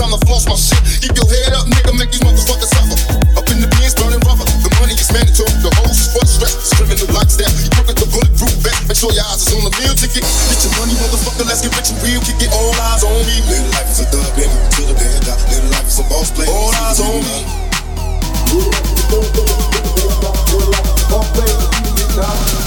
time to floss my shit. Keep your head up, nigga, make these motherfuckers suffer. Up in the Benz, burning rubber. The money is mandatory, the whole sports screaming the lifestyle. You look at the bulletproof back, make sure your eyes is on the meal ticket. Get your money, motherfucker, let's get rich and real. Kick it, all eyes on me. Little life is a thug, baby, till the day I die. Little life is a boss play. All eyes on me. Little life is a thug, baby, till the day I die. Little life is a boss.